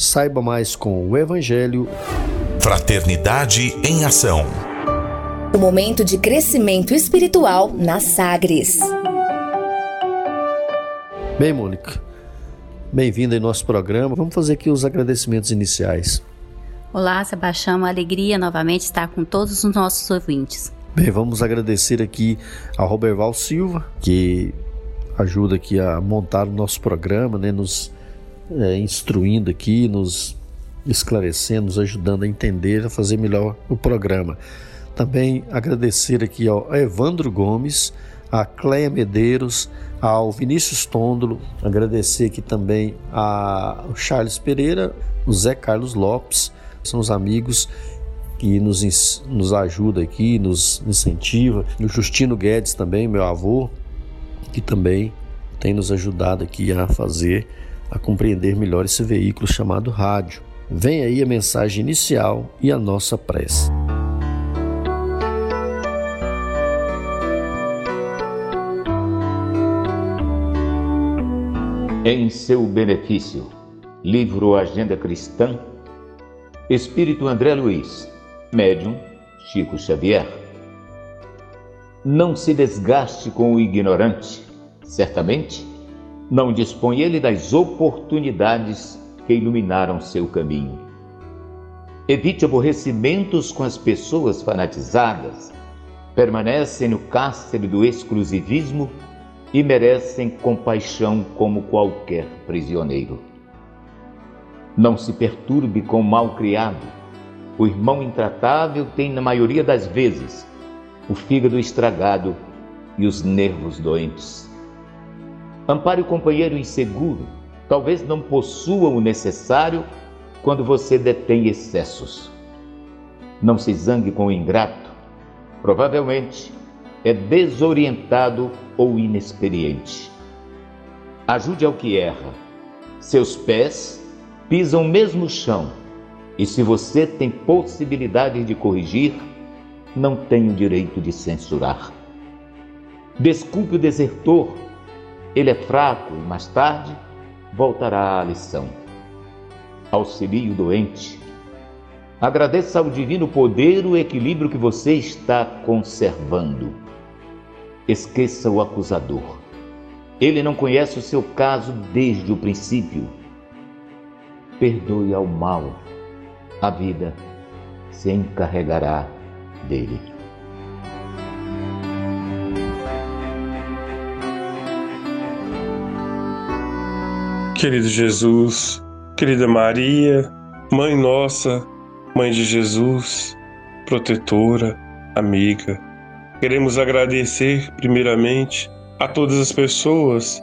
Saiba mais com o Evangelho. Fraternidade em Ação. O momento de crescimento espiritual na Sagres. Bem, Mônica, bem-vinda em nosso programa. Vamos fazer aqui os agradecimentos iniciais. Olá, Sebastião, uma alegria novamente estar com todos os nossos ouvintes. Bem, vamos agradecer aqui ao Roberval Silva, que ajuda aqui a montar o nosso programa, né, nos é, instruindo aqui, nos esclarecendo, nos ajudando a entender, a fazer melhor o programa. Também agradecer aqui ao Evandro Gomes, a Cleia Medeiros, ao Vinícius Tôndolo, agradecer aqui também ao Charles Pereira, o Zé Carlos Lopes, são os amigos que nos, nos ajuda aqui, nos incentiva. O Justino Guedes também, meu avô, que também tem nos ajudado aqui a fazer, a compreender melhor esse veículo chamado rádio. Vem aí a mensagem inicial e a nossa prece. Em seu benefício, livro Agenda Cristã, Espírito André Luiz, médium Chico Xavier. Não se desgaste com o ignorante, certamente não dispõe ele das oportunidades que iluminaram seu caminho. Evite aborrecimentos com as pessoas fanatizadas, permanecem no cárcere do exclusivismo e merecem compaixão como qualquer prisioneiro. Não se perturbe com o mal criado. O irmão intratável tem, na maioria das vezes, o fígado estragado e os nervos doentes. Ampare o companheiro inseguro, talvez não possua o necessário quando você detém excessos. Não se zangue com o ingrato, provavelmente é desorientado ou inexperiente. Ajude ao que erra. Seus pés pisam o mesmo chão, e se você tem possibilidade de corrigir, não tem o direito de censurar. Desculpe o desertor, ele é fraco e mais tarde voltará à lição. Auxilie o doente. Agradeça ao divino poder o equilíbrio que você está conservando. Esqueça o acusador. Ele não conhece o seu caso desde o princípio. Perdoe ao mal. A vida se encarregará dele. Querido Jesus, querida Maria, Mãe Nossa, Mãe de Jesus, protetora, amiga, queremos agradecer primeiramente a todas as pessoas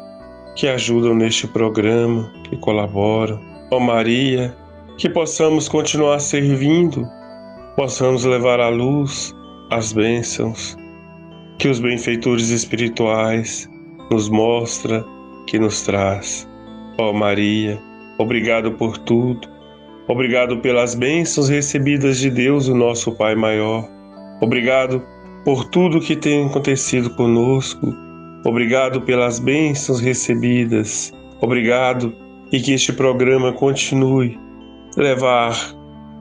que ajudam neste programa, que colaboram. Ó Maria, que possamos continuar servindo possamos levar à luz as bênçãos que os benfeitores espirituais nos mostra, que nos traz. Ó Maria, obrigado por tudo. Obrigado pelas bênçãos recebidas de Deus, o nosso Pai maior. Obrigado por tudo que tem acontecido conosco. Obrigado pelas bênçãos recebidas. Obrigado e que este programa continue levar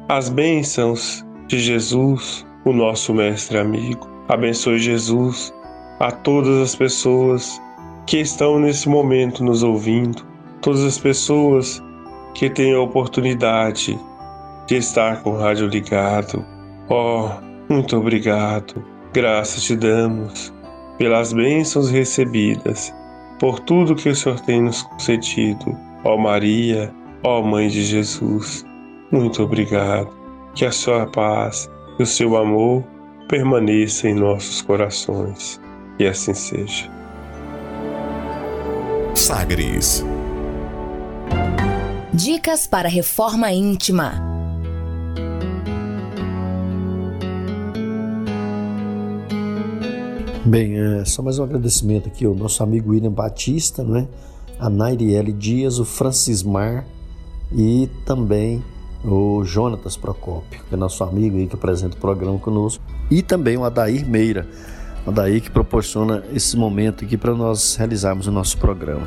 as bênçãos de Jesus, o nosso mestre amigo. Abençoe Jesus a todas as pessoas que estão nesse momento nos ouvindo, todas as pessoas que têm a oportunidade de estar com o rádio ligado. Oh, muito obrigado. Graças te damos pelas bênçãos recebidas, por tudo que o Senhor tem nos concedido. Ó Maria, ó Mãe de Jesus, muito obrigado. Que a sua paz e o seu amor permaneçam em nossos corações. E assim seja. Sagres. Dicas para reforma íntima. Bem, é, só mais um agradecimento aqui ao nosso amigo William Batista, né? a Nairiele Dias, o Francismar e também o Jonatas Procópio, que é nosso amigo aí que apresenta o programa conosco, e também o Adair Meira, o Adair que proporciona esse momento aqui para nós realizarmos o nosso programa.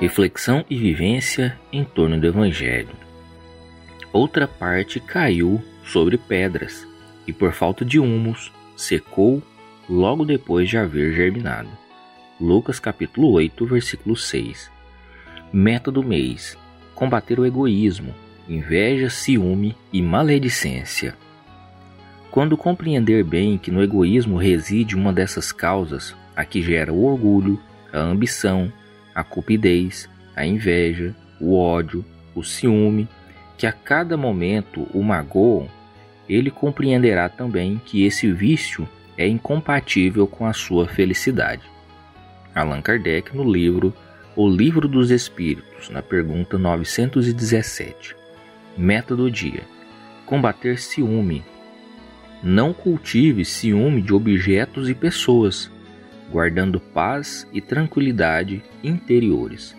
Reflexão e vivência em torno do Evangelho. Outra parte caiu sobre pedras e, por falta de humus, secou logo depois de haver germinado. Lucas capítulo 8, versículo 6. Meta do mês: combater o egoísmo, inveja, ciúme e maledicência. Quando compreender bem que no egoísmo reside uma dessas causas, a que gera o orgulho, a ambição, a cupidez, a inveja, o ódio, o ciúme, que a cada momento o magoam, ele compreenderá também que esse vício é incompatível com a sua felicidade. Allan Kardec no livro O Livro dos Espíritos, na pergunta 917. Meta do dia: combater ciúme. Não cultive ciúme de objetos e pessoas, guardando paz e tranquilidade interiores.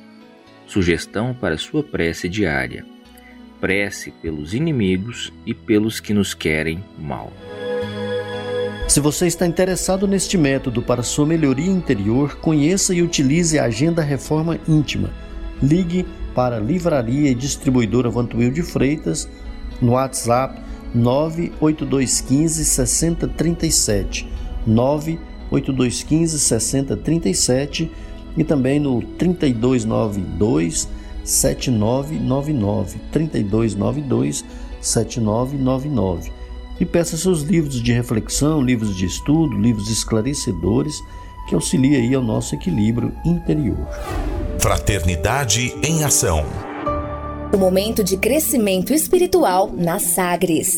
Sugestão para sua prece diária: prece pelos inimigos e pelos que nos querem mal. Se você está interessado neste método para sua melhoria interior, conheça e utilize a Agenda Reforma Íntima. Ligue para Livraria e Distribuidora Vantuil de Freitas no WhatsApp 98215 6037 98215 6037 e também no 3292 7999 3292 7999 e peça seus livros de reflexão, livros de estudo, livros esclarecedores que auxiliem aí ao nosso equilíbrio interior. Fraternidade em ação. O momento de crescimento espiritual na Sagres.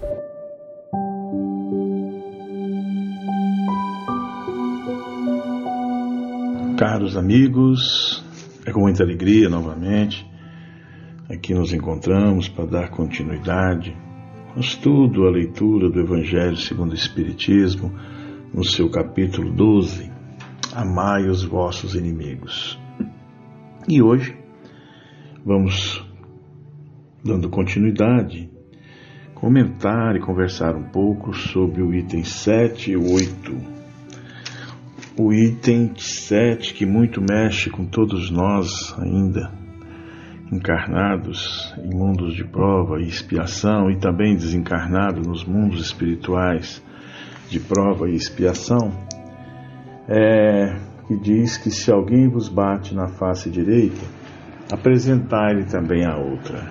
Caros amigos, é com muita alegria novamente Aqui nos encontramos para dar continuidade ao estudo, a leitura do Evangelho segundo o Espiritismo, no seu capítulo 12, Amai os vossos inimigos. E hoje vamos dando continuidade, comentar e conversar um pouco sobre o item 7 e 8. O item 7 que muito mexe com todos nós ainda encarnados em mundos de prova e expiação e também desencarnados nos mundos espirituais de prova e expiação, é, que diz que se alguém vos bate na face direita, apresentai-lhe também a outra.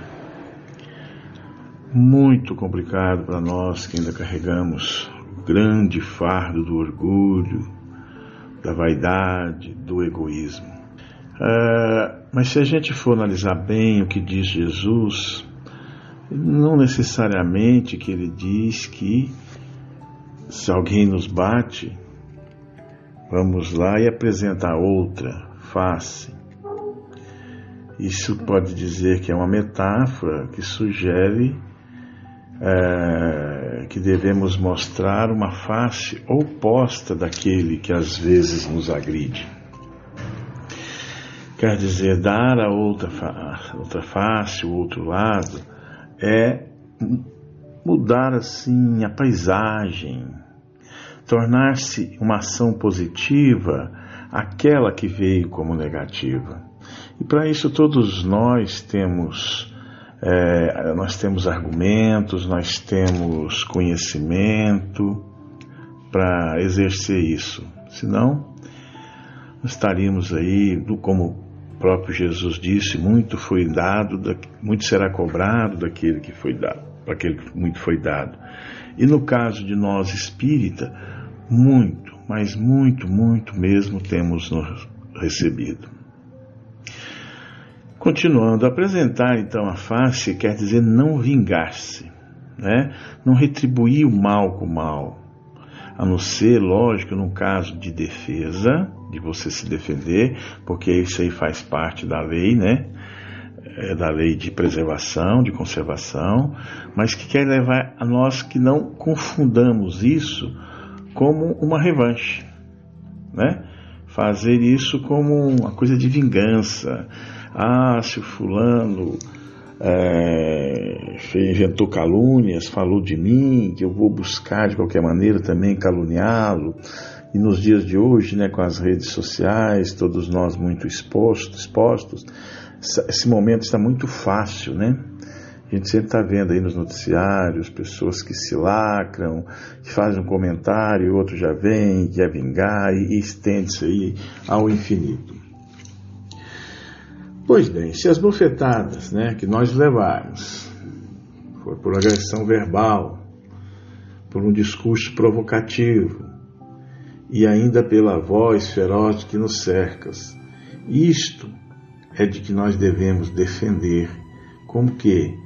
Muito complicado para nós que ainda carregamos o grande fardo do orgulho, da vaidade, do egoísmo. Uh, mas se a gente for analisar bem o que diz Jesus, Não necessariamente que ele diz que se alguém nos bate, vamos lá e apresentar outra face. Isso pode dizer que é uma metáfora que sugere é, que devemos mostrar uma face oposta daquele que às vezes nos agride. Quer dizer, dar a outra, fa outra face, o outro lado, é mudar assim a paisagem, tornar-se uma ação positiva aquela que veio como negativa. E para isso todos nós temos é, nós temos argumentos, nós temos conhecimento para exercer isso. Senão, estaríamos aí, como o próprio Jesus disse, muito foi dado, muito será cobrado daquele que foi dado, aquele que muito foi dado. E no caso de nós espírita, muito, mas muito, muito mesmo temos recebido. Continuando, apresentar então a face quer dizer não vingar-se, né? não retribuir o mal com o mal, a não ser, lógico, num caso de defesa, de você se defender, porque isso aí faz parte da lei, né? É da lei de preservação, de conservação, mas que quer levar a nós que não confundamos isso como uma revanche, né? Fazer isso como uma coisa de vingança, ah, se fulano é, inventou calúnias, falou de mim, que eu vou buscar de qualquer maneira também caluniá-lo. E nos dias de hoje, né, com as redes sociais, todos nós muito expostos, expostos esse momento está muito fácil, né? A gente sempre está vendo aí nos noticiários pessoas que se lacram, que fazem um comentário, outro já vem, quer vingar e, e estende-se aí ao infinito. Pois bem, se as bofetadas né, que nós levarmos for por agressão verbal, por um discurso provocativo e ainda pela voz feroz que nos cercas, isto é de que nós devemos defender, como que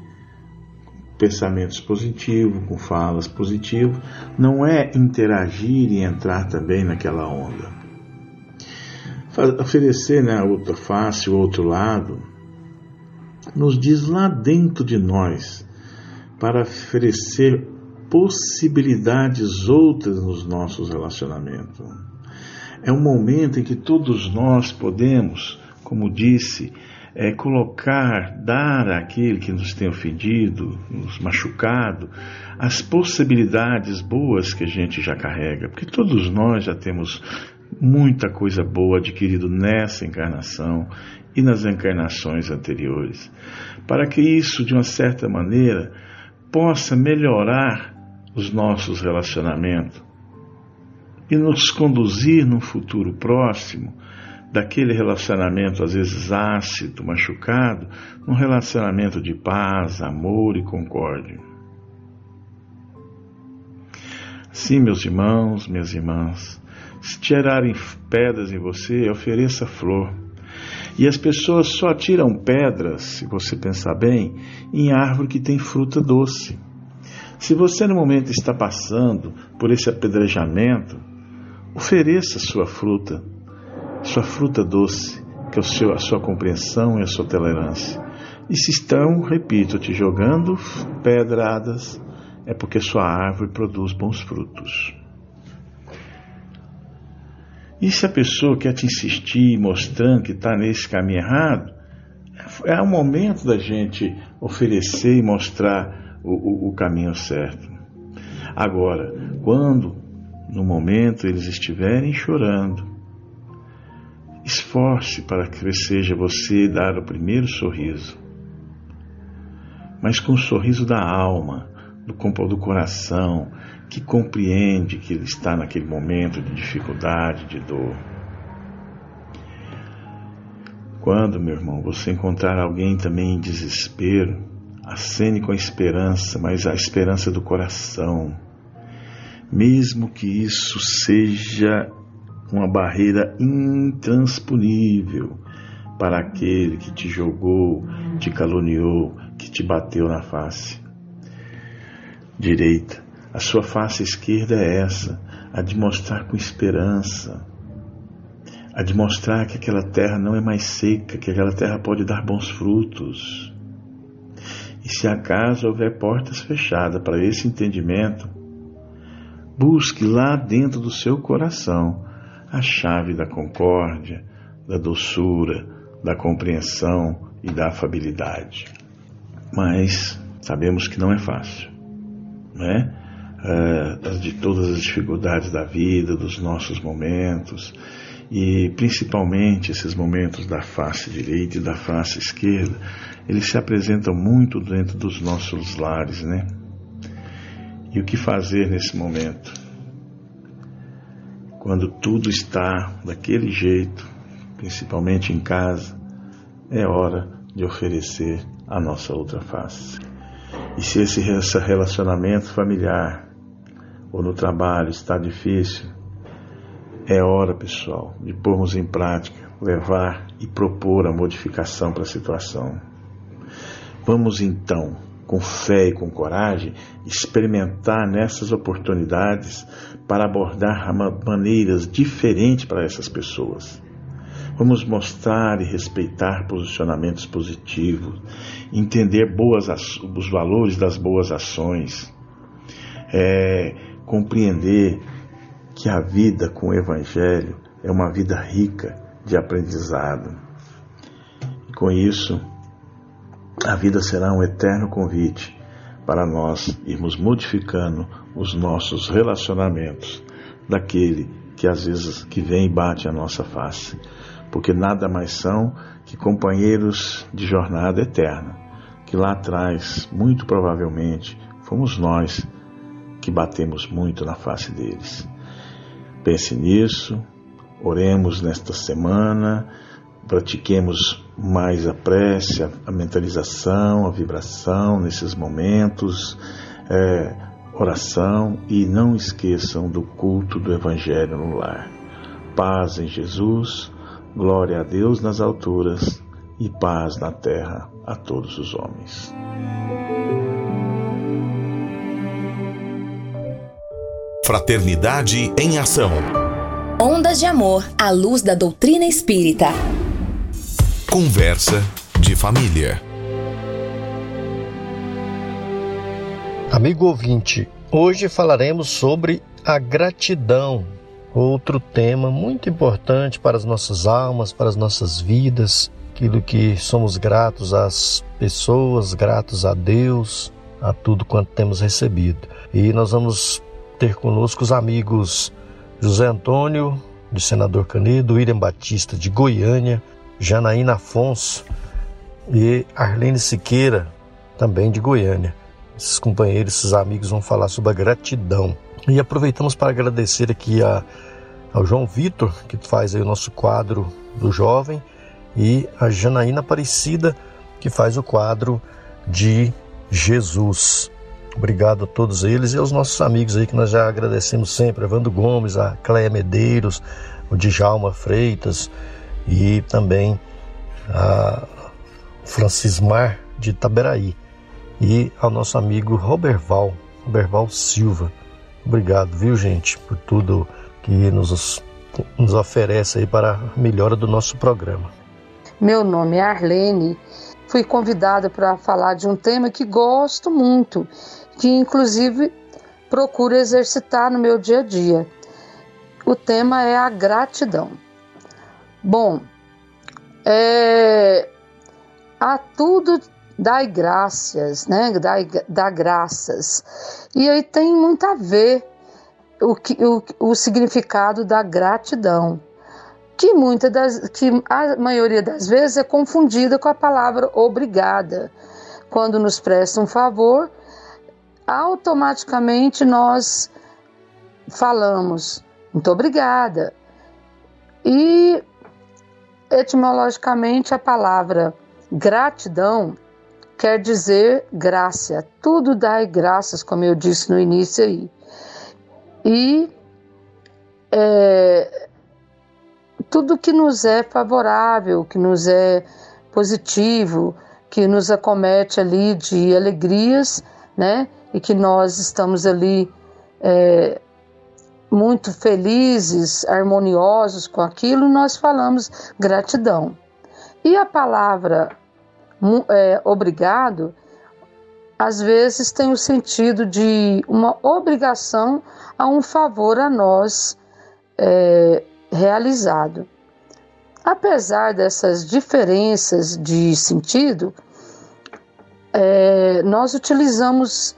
pensamentos positivos, com falas positivas, não é interagir e entrar também naquela onda oferecer né, a outra face, o outro lado, nos diz lá dentro de nós para oferecer possibilidades outras nos nossos relacionamentos. É um momento em que todos nós podemos, como disse, é, colocar, dar àquele que nos tem ofendido, nos machucado, as possibilidades boas que a gente já carrega, porque todos nós já temos muita coisa boa adquirido nessa encarnação e nas encarnações anteriores, para que isso, de uma certa maneira, possa melhorar os nossos relacionamentos e nos conduzir num futuro próximo daquele relacionamento às vezes ácido, machucado, num relacionamento de paz, amor e concórdia. Sim, meus irmãos, minhas irmãs, se tirarem pedras em você, ofereça flor. E as pessoas só tiram pedras, se você pensar bem, em árvore que tem fruta doce. Se você no momento está passando por esse apedrejamento, ofereça sua fruta, sua fruta doce, que é o seu, a sua compreensão e a sua tolerância. E se estão, repito, te jogando pedradas, é porque sua árvore produz bons frutos. E se a pessoa quer te insistir, mostrando que está nesse caminho errado, é o momento da gente oferecer e mostrar o, o, o caminho certo. Agora, quando no momento eles estiverem chorando, esforce para que seja você dar o primeiro sorriso, mas com o sorriso da alma, do, do coração, que compreende que ele está naquele momento de dificuldade, de dor. Quando, meu irmão, você encontrar alguém também em desespero, acene com a esperança, mas a esperança do coração. Mesmo que isso seja uma barreira intransponível para aquele que te jogou, te caluniou, que te bateu na face direita. A sua face esquerda é essa, a de mostrar com esperança, a de mostrar que aquela terra não é mais seca, que aquela terra pode dar bons frutos. E se acaso houver portas fechadas para esse entendimento, busque lá dentro do seu coração a chave da concórdia, da doçura, da compreensão e da afabilidade. Mas sabemos que não é fácil, né? É, de todas as dificuldades da vida, dos nossos momentos, e principalmente esses momentos da face direita e da face esquerda, eles se apresentam muito dentro dos nossos lares, né? E o que fazer nesse momento? Quando tudo está daquele jeito, principalmente em casa, é hora de oferecer a nossa outra face. E se esse relacionamento familiar ou no trabalho está difícil, é hora, pessoal, de pormos em prática, levar e propor a modificação para a situação. Vamos então, com fé e com coragem, experimentar nessas oportunidades para abordar maneiras diferentes para essas pessoas. Vamos mostrar e respeitar posicionamentos positivos, entender boas, os valores das boas ações, é, compreender que a vida com o Evangelho é uma vida rica de aprendizado. E com isso, a vida será um eterno convite para nós irmos modificando os nossos relacionamentos daquele que às vezes que vem e bate a nossa face, porque nada mais são que companheiros de jornada eterna, que lá atrás, muito provavelmente, fomos nós que batemos muito na face deles. Pense nisso, oremos nesta semana, pratiquemos mais a prece, a, mentalização, a vibração nesses momentos, é, oração e não esqueçam do culto do Evangelho no lar. Paz em Jesus, glória a Deus nas alturas e paz na terra a todos os homens. Fraternidade em Ação. Ondas de Amor à luz da doutrina espírita. Conversa de família. Amigo ouvinte, hoje falaremos sobre a gratidão, outro tema muito importante para as nossas almas, para as nossas vidas, aquilo que somos gratos às pessoas, gratos a Deus, a tudo quanto temos recebido. E nós vamos ter conosco os amigos José Antônio, de Senador Canedo, William Batista, de Goiânia, Janaína Afonso e Arlene Siqueira, também de Goiânia. Esses companheiros, esses amigos vão falar sobre a gratidão. E aproveitamos para agradecer aqui a, ao João Vitor, que faz aí o nosso quadro do jovem, e a Janaína Aparecida, que faz o quadro de Jesus. Obrigado a todos eles e aos nossos amigos aí que nós já agradecemos sempre, Evandro Gomes, a Cleia Medeiros, o Djalma Freitas e também a Francismar de Itaberaí e ao nosso amigo Roberval, Roberval Silva. Obrigado, viu gente, por tudo que nos, nos oferece aí para a melhora do nosso programa. Meu nome é Arlene, fui convidada para falar de um tema que gosto muito que inclusive procuro exercitar no meu dia a dia. O tema é a gratidão. Bom, é, a tudo dai graças, né? Dai, dá graças. E aí tem muito a ver o, que, o, o significado da gratidão, que muitas das, que a maioria das vezes é confundida com a palavra obrigada. Quando nos presta um favor, automaticamente nós falamos muito obrigada. E etimologicamente a palavra gratidão quer dizer graça. Tudo dá graças, como eu disse no início aí. E é, tudo que nos é favorável, que nos é positivo, que nos acomete ali de alegrias, né? E que nós estamos ali é, muito felizes, harmoniosos com aquilo, nós falamos gratidão. E a palavra é, obrigado, às vezes tem o sentido de uma obrigação a um favor a nós é, realizado. Apesar dessas diferenças de sentido, é, nós utilizamos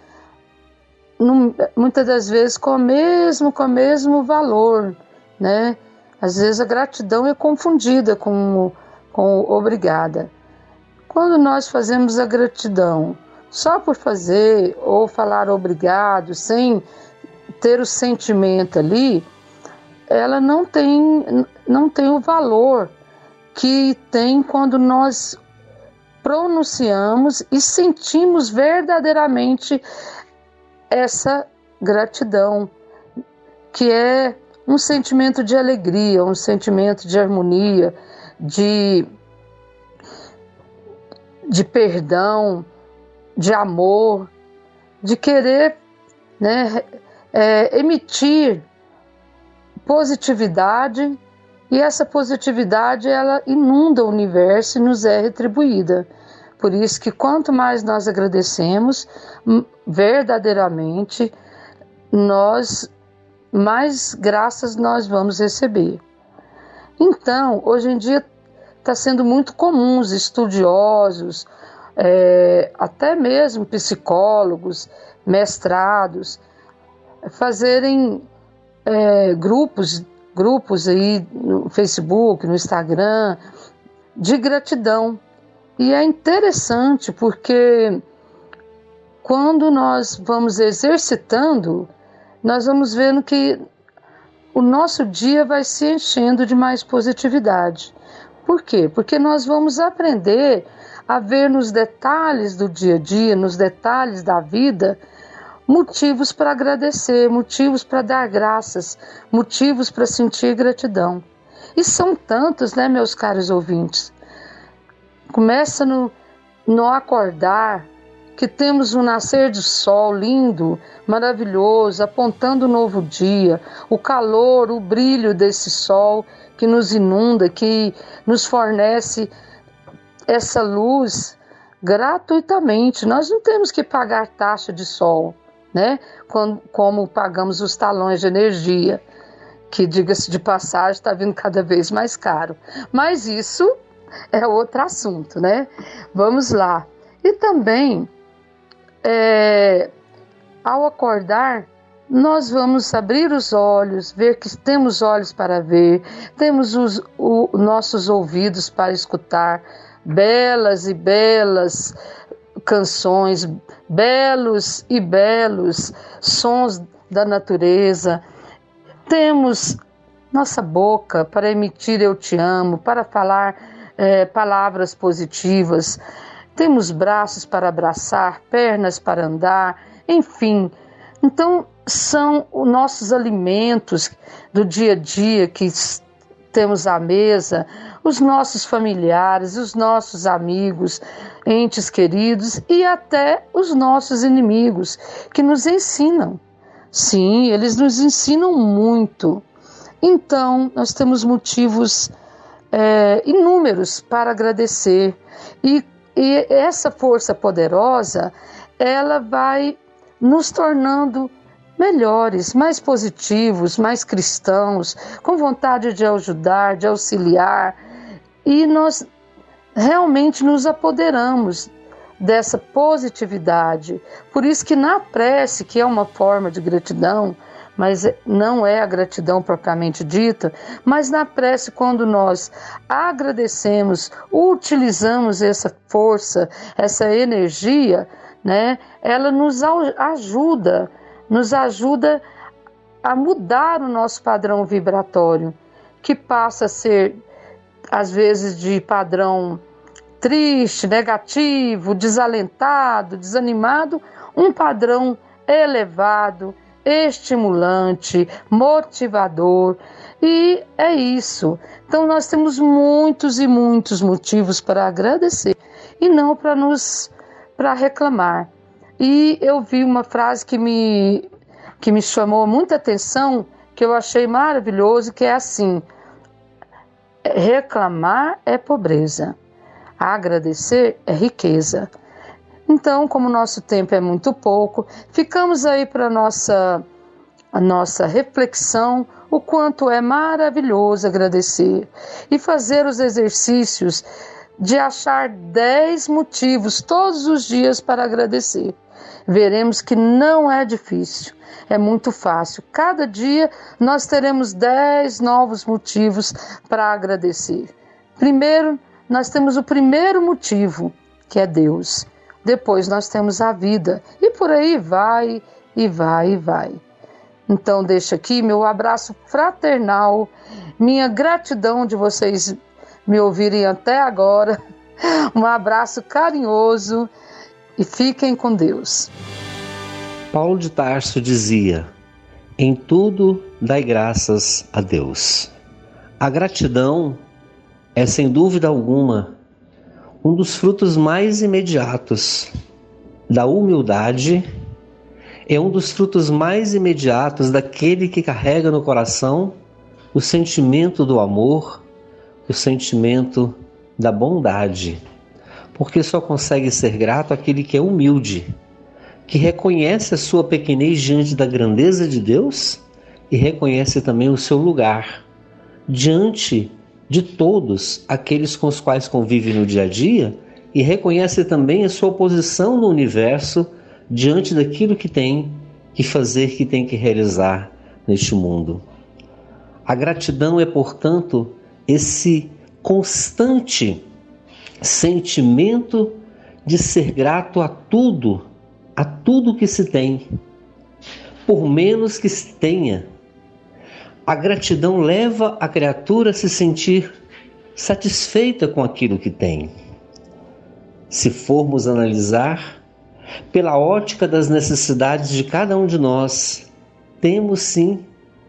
muitas das vezes com o mesmo, com o mesmo valor, né? Às vezes a gratidão é confundida com, com obrigada. Quando nós fazemos a gratidão só por fazer ou falar obrigado, sem ter o sentimento ali, ela não tem, não tem o valor que tem quando nós pronunciamos e sentimos verdadeiramente essa gratidão, que é um sentimento de alegria, um sentimento de harmonia, de, de perdão, de amor, de querer né, é, emitir positividade e essa positividade ela inunda o universo e nos é retribuída. Por isso que quanto mais nós agradecemos, verdadeiramente, nós mais graças nós vamos receber. Então, hoje em dia está sendo muito comum os estudiosos, é, até mesmo psicólogos, mestrados, fazerem é, grupos, grupos aí no Facebook, no Instagram, de gratidão. E é interessante porque quando nós vamos exercitando, nós vamos vendo que o nosso dia vai se enchendo de mais positividade. Por quê? Porque nós vamos aprender a ver nos detalhes do dia a dia, nos detalhes da vida, motivos para agradecer, motivos para dar graças, motivos para sentir gratidão. E são tantos, né, meus caros ouvintes? Começa no, no acordar, que temos um nascer de sol lindo, maravilhoso, apontando o um novo dia, o calor, o brilho desse sol que nos inunda, que nos fornece essa luz gratuitamente. Nós não temos que pagar taxa de sol né? Como, como pagamos os talões de energia, que, diga-se de passagem, está vindo cada vez mais caro. Mas isso é outro assunto, né? Vamos lá. E também, é, ao acordar, nós vamos abrir os olhos, ver que temos olhos para ver, temos os o, nossos ouvidos para escutar belas e belas canções, belos e belos sons da natureza. Temos nossa boca para emitir eu te amo, para falar é, palavras positivas. Temos braços para abraçar, pernas para andar, enfim. Então, são os nossos alimentos do dia a dia que temos à mesa, os nossos familiares, os nossos amigos, entes queridos e até os nossos inimigos que nos ensinam. Sim, eles nos ensinam muito. Então, nós temos motivos é, inúmeros para agradecer e, e essa força poderosa ela vai nos tornando melhores, mais positivos, mais cristãos, com vontade de ajudar, de auxiliar, e nós realmente nos apoderamos dessa positividade. Por isso que na prece, que é uma forma de gratidão, mas não é a gratidão propriamente dita, mas na prece, quando nós agradecemos, utilizamos essa força, essa energia, né, ela nos ajuda nos ajuda a mudar o nosso padrão vibratório, que passa a ser, às vezes, de padrão triste, negativo, desalentado, desanimado, um padrão elevado, estimulante, motivador. E é isso. Então, nós temos muitos e muitos motivos para agradecer. e não para nos para reclamar. E eu vi uma frase que me que me chamou muita atenção, que eu achei maravilhoso, que é assim: reclamar é pobreza, agradecer é riqueza. Então, como nosso tempo é muito pouco, ficamos aí para nossa a nossa reflexão o quanto é maravilhoso agradecer e fazer os exercícios de achar 10 motivos todos os dias para agradecer. Veremos que não é difícil, é muito fácil. Cada dia nós teremos 10 novos motivos para agradecer. Primeiro, nós temos o primeiro motivo, que é Deus. Depois nós temos a vida. E por aí vai, e vai, e vai. Então, deixo aqui meu abraço fraternal, minha gratidão de vocês me ouvirem até agora. Um abraço carinhoso e fiquem com Deus. Paulo de Tarso dizia: Em tudo dai graças a Deus. A gratidão é, sem dúvida alguma, um dos frutos mais imediatos da humildade, é um dos frutos mais imediatos daquele que carrega no coração o sentimento do amor, o sentimento da bondade, porque só consegue ser grato aquele que é humilde, que reconhece a sua pequenez diante da grandeza de Deus e reconhece também o seu lugar diante de todos aqueles com os quais convive no dia a dia e reconhece também a sua posição no universo diante daquilo que tem que fazer, que tem que realizar neste mundo. A gratidão é, portanto, esse constante sentimento de ser grato a tudo, a tudo que se tem, por menos que se tenha a gratidão leva a criatura a se sentir satisfeita com aquilo que tem. Se formos analisar, pela ótica das necessidades de cada um de nós, temos sim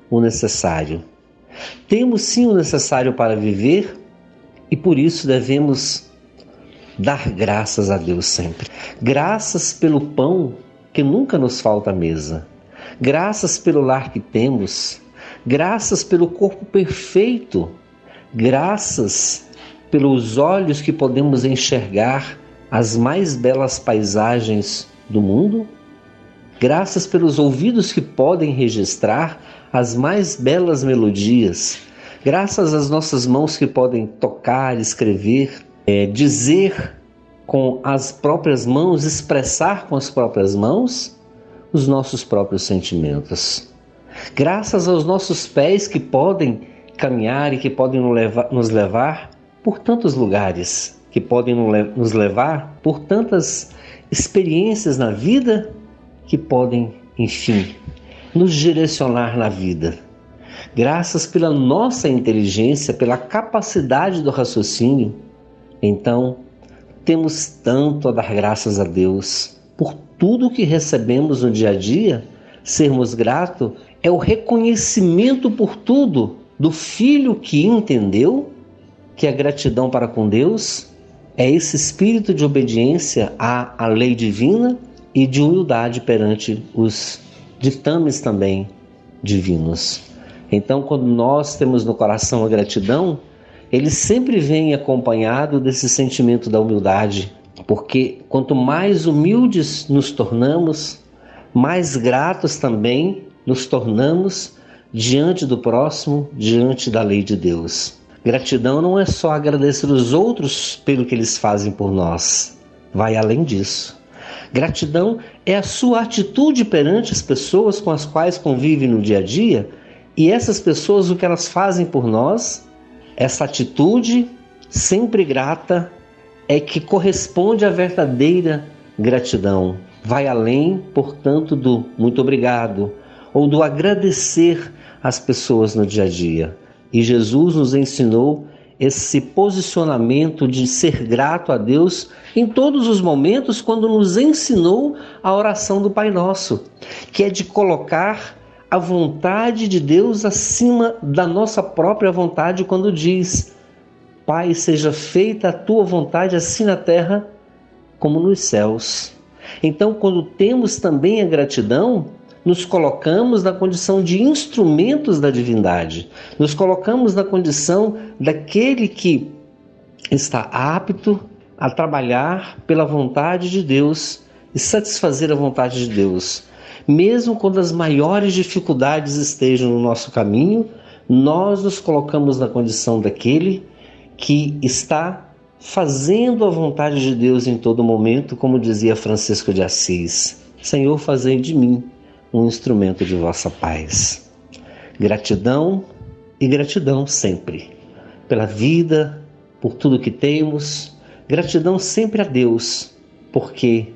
o necessário. Temos sim o necessário para viver e por isso devemos dar graças a Deus sempre. Graças pelo pão que nunca nos falta à mesa. Graças pelo lar que temos graças pelo corpo perfeito, graças pelos olhos que podemos enxergar as mais belas paisagens do mundo, graças pelos ouvidos que podem registrar as mais belas melodias, graças às nossas mãos que podem tocar, escrever, é, dizer com as próprias mãos, expressar com as próprias mãos os nossos próprios sentimentos graças aos nossos pés que podem caminhar e que podem nos levar por tantos lugares, que podem nos levar por tantas experiências na vida que podem, enfim, nos direcionar na vida. Graças pela nossa inteligência, pela capacidade do raciocínio, então temos tanto a dar graças a Deus por tudo que recebemos no dia a dia, sermos gratos é o reconhecimento por tudo do filho que entendeu que a gratidão para com Deus é esse espírito de obediência à, à lei divina e de humildade perante os ditames também divinos. Então, quando nós temos no coração a gratidão, ele sempre vem acompanhado desse sentimento da humildade, porque quanto mais humildes nos tornamos, mais gratos também nos tornamos diante do próximo, diante da lei de Deus. Gratidão não é só agradecer os outros pelo que eles fazem por nós, vai além disso. Gratidão é a sua atitude perante as pessoas com as quais convive no dia a dia e essas pessoas, o que elas fazem por nós, essa atitude sempre grata é que corresponde à verdadeira gratidão. Vai além, portanto, do muito obrigado, ou do agradecer às pessoas no dia a dia. E Jesus nos ensinou esse posicionamento de ser grato a Deus em todos os momentos quando nos ensinou a oração do Pai Nosso, que é de colocar a vontade de Deus acima da nossa própria vontade quando diz: Pai, seja feita a tua vontade assim na terra como nos céus. Então, quando temos também a gratidão, nos colocamos na condição de instrumentos da divindade, nos colocamos na condição daquele que está apto a trabalhar pela vontade de Deus e satisfazer a vontade de Deus. Mesmo quando as maiores dificuldades estejam no nosso caminho, nós nos colocamos na condição daquele que está fazendo a vontade de Deus em todo momento, como dizia Francisco de Assis. Senhor, fazei de mim um instrumento de vossa paz. Gratidão e gratidão sempre pela vida, por tudo que temos. Gratidão sempre a Deus, porque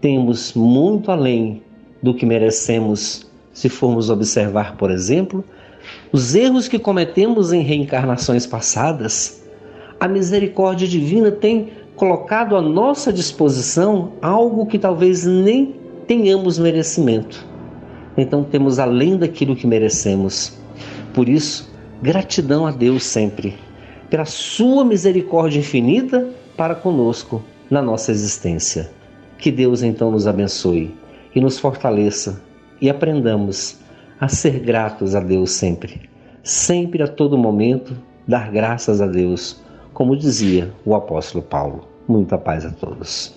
temos muito além do que merecemos se formos observar, por exemplo, os erros que cometemos em reencarnações passadas. A misericórdia divina tem colocado à nossa disposição algo que talvez nem tenhamos merecimento então temos além daquilo que merecemos. Por isso, gratidão a Deus sempre, pela Sua misericórdia infinita para conosco na nossa existência. Que Deus então nos abençoe e nos fortaleça e aprendamos a ser gratos a Deus sempre, sempre a todo momento dar graças a Deus, como dizia o apóstolo Paulo. Muita paz a todos.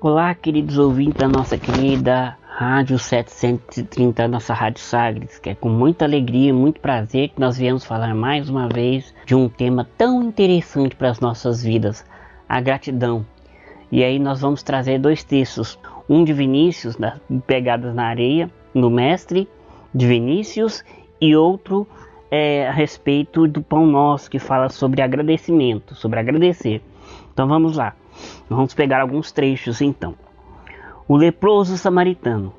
Olá, queridos ouvintes da nossa querida Rádio 730, nossa Rádio Sagres, que é com muita alegria e muito prazer que nós viemos falar mais uma vez de um tema tão interessante para as nossas vidas, a gratidão. E aí nós vamos trazer dois textos, um de Vinícius, das Pegadas na Areia, no Mestre, de Vinícius, e outro é, a respeito do Pão Nosso, que fala sobre agradecimento, sobre agradecer. Então vamos lá, vamos pegar alguns trechos então. O leproso samaritano.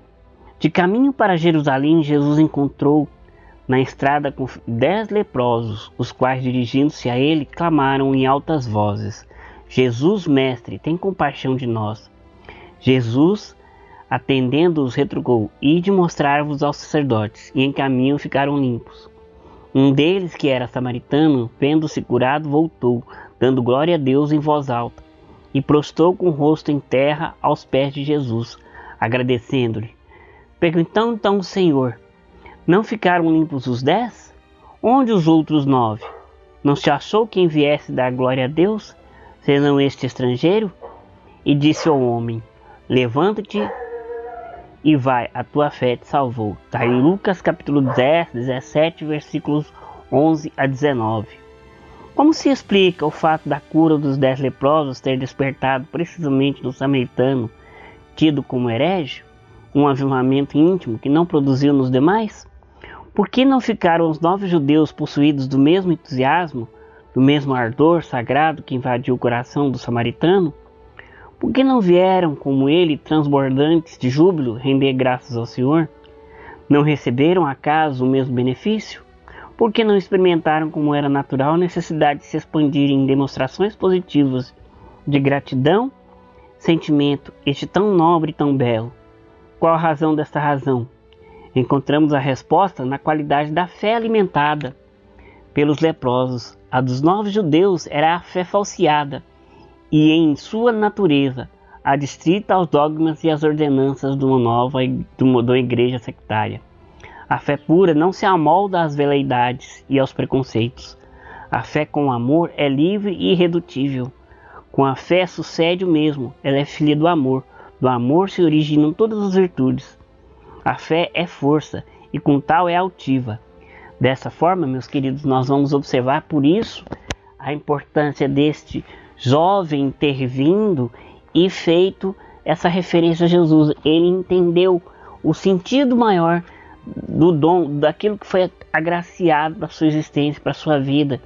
De caminho para Jerusalém, Jesus encontrou na estrada com dez leprosos, os quais, dirigindo-se a ele, clamaram em altas vozes: Jesus, mestre, tem compaixão de nós. Jesus, atendendo-os, retrucou: Ide mostrar-vos aos sacerdotes. E em caminho ficaram limpos. Um deles, que era samaritano, vendo-se curado, voltou, dando glória a Deus em voz alta e prostrou com o rosto em terra aos pés de Jesus, agradecendo-lhe. Perguntou então o Senhor: Não ficaram limpos os dez? Onde os outros nove? Não se achou quem viesse dar glória a Deus, senão este estrangeiro? E disse ao homem: Levanta-te e vai, a tua fé te salvou. Está em Lucas capítulo 10, 17, versículos 11 a 19. Como se explica o fato da cura dos dez leprosos ter despertado precisamente do samaritano, tido como herege, um avivamento íntimo que não produziu nos demais? Por que não ficaram os nove judeus possuídos do mesmo entusiasmo, do mesmo ardor sagrado que invadiu o coração do samaritano? Por que não vieram, como ele, transbordantes de júbilo, render graças ao Senhor? Não receberam acaso o mesmo benefício? Porque não experimentaram como era natural a necessidade de se expandir em demonstrações positivas de gratidão, sentimento este tão nobre e tão belo. Qual a razão desta razão? Encontramos a resposta na qualidade da fé alimentada pelos leprosos. A dos novos judeus era a fé falseada e em sua natureza adstrita aos dogmas e às ordenanças de uma nova de uma igreja sectária. A fé pura não se amolda às veleidades e aos preconceitos. A fé com amor é livre e irredutível. Com a fé sucede o mesmo, ela é filha do amor. Do amor se originam todas as virtudes. A fé é força e com tal é altiva. Dessa forma, meus queridos, nós vamos observar por isso a importância deste jovem ter vindo e feito essa referência a Jesus. Ele entendeu o sentido maior do dom, daquilo que foi agraciado para sua existência, para sua vida,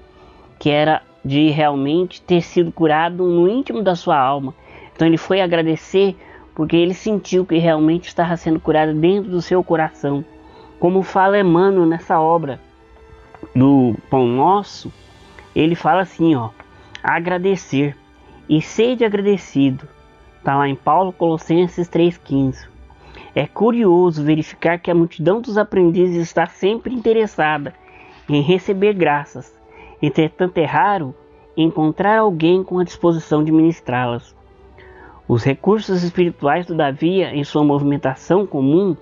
que era de realmente ter sido curado no íntimo da sua alma. Então ele foi agradecer porque ele sentiu que realmente estava sendo curado dentro do seu coração. Como fala Emmanuel nessa obra do Pão Nosso, ele fala assim, ó, agradecer e sede agradecido. Está lá em Paulo Colossenses 3,15. É curioso verificar que a multidão dos aprendizes está sempre interessada em receber graças. Entretanto, é raro encontrar alguém com a disposição de ministrá-las. Os recursos espirituais, todavia, em sua movimentação comum,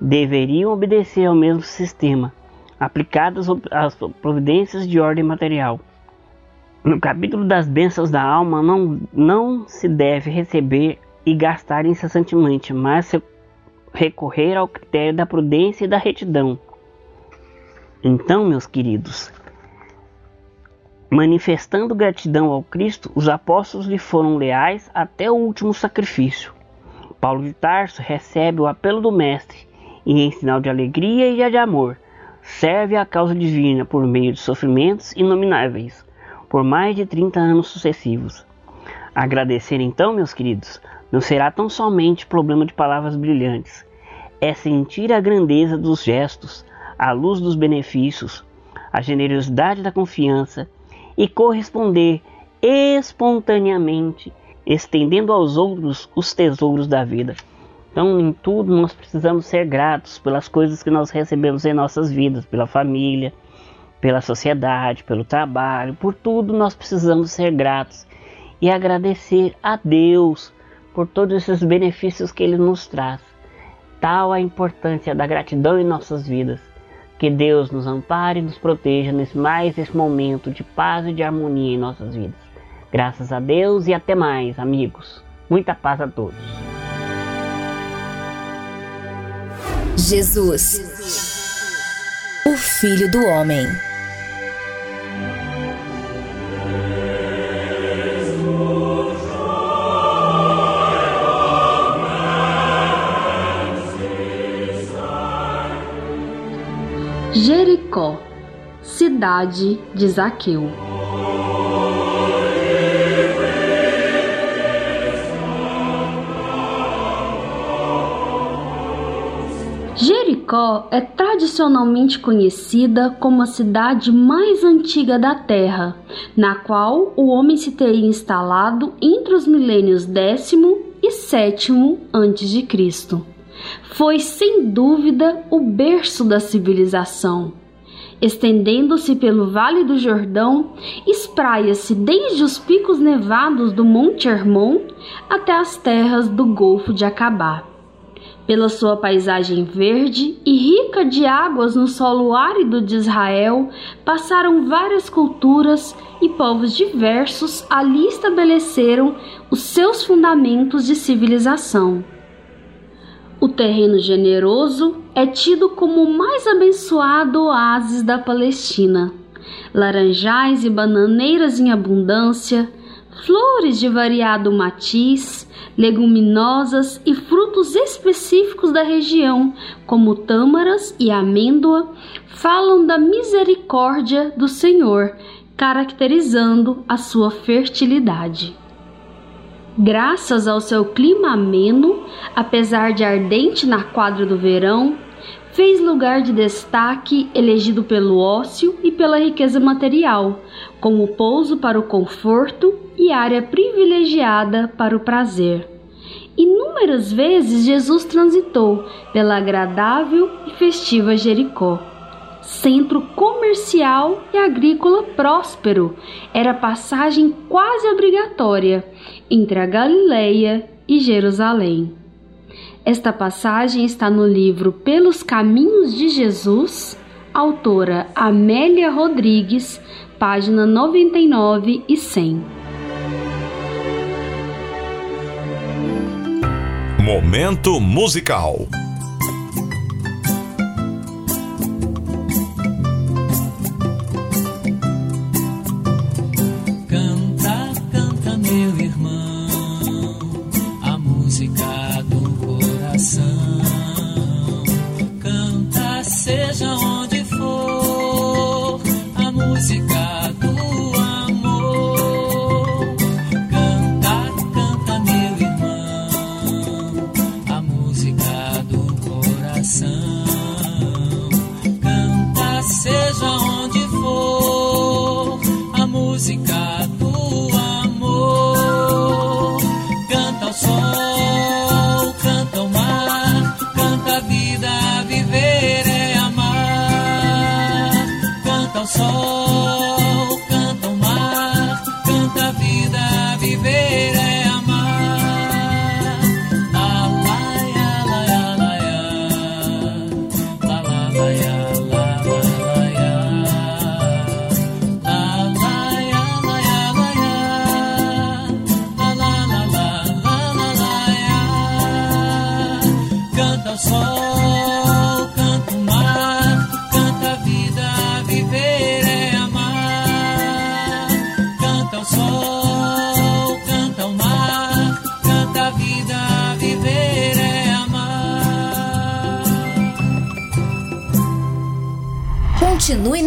deveriam obedecer ao mesmo sistema, aplicadas às providências de ordem material. No capítulo das bênçãos da alma, não, não se deve receber e gastar incessantemente, mas recorrer ao critério da prudência e da retidão. Então, meus queridos, manifestando gratidão ao Cristo, os apóstolos lhe foram leais até o último sacrifício. Paulo de Tarso recebe o apelo do Mestre e, em sinal de alegria e de amor, serve à causa divina por meio de sofrimentos inomináveis, por mais de 30 anos sucessivos. Agradecer então, meus queridos, não será tão somente problema de palavras brilhantes, é sentir a grandeza dos gestos, a luz dos benefícios, a generosidade da confiança e corresponder espontaneamente, estendendo aos outros os tesouros da vida. Então, em tudo, nós precisamos ser gratos pelas coisas que nós recebemos em nossas vidas, pela família, pela sociedade, pelo trabalho, por tudo nós precisamos ser gratos e agradecer a Deus por todos esses benefícios que Ele nos traz. Tal a importância da gratidão em nossas vidas. Que Deus nos ampare e nos proteja nesse mais esse momento de paz e de harmonia em nossas vidas. Graças a Deus e até mais, amigos. Muita paz a todos. Jesus, o Filho do Homem. De Zaqueu. Jericó é tradicionalmente conhecida como a cidade mais antiga da Terra, na qual o homem se teria instalado entre os milênios décimo e sétimo antes de Cristo foi sem dúvida o berço da civilização. Estendendo-se pelo Vale do Jordão, espraia-se desde os picos nevados do Monte Hermon até as terras do Golfo de Acabá. Pela sua paisagem verde e rica de águas no solo árido de Israel, passaram várias culturas e povos diversos ali estabeleceram os seus fundamentos de civilização. O terreno generoso é tido como o mais abençoado oásis da Palestina. Laranjais e bananeiras em abundância, flores de variado matiz, leguminosas e frutos específicos da região, como tâmaras e amêndoa, falam da misericórdia do Senhor, caracterizando a sua fertilidade graças ao seu clima ameno, apesar de ardente na quadra do verão, fez lugar de destaque elegido pelo ócio e pela riqueza material, como pouso para o conforto e área privilegiada para o prazer. Inúmeras vezes Jesus transitou pela agradável e festiva Jericó centro comercial e agrícola próspero, era passagem quase obrigatória entre a Galileia e Jerusalém. Esta passagem está no livro Pelos Caminhos de Jesus, autora Amélia Rodrigues, página 99 e 100. Momento musical.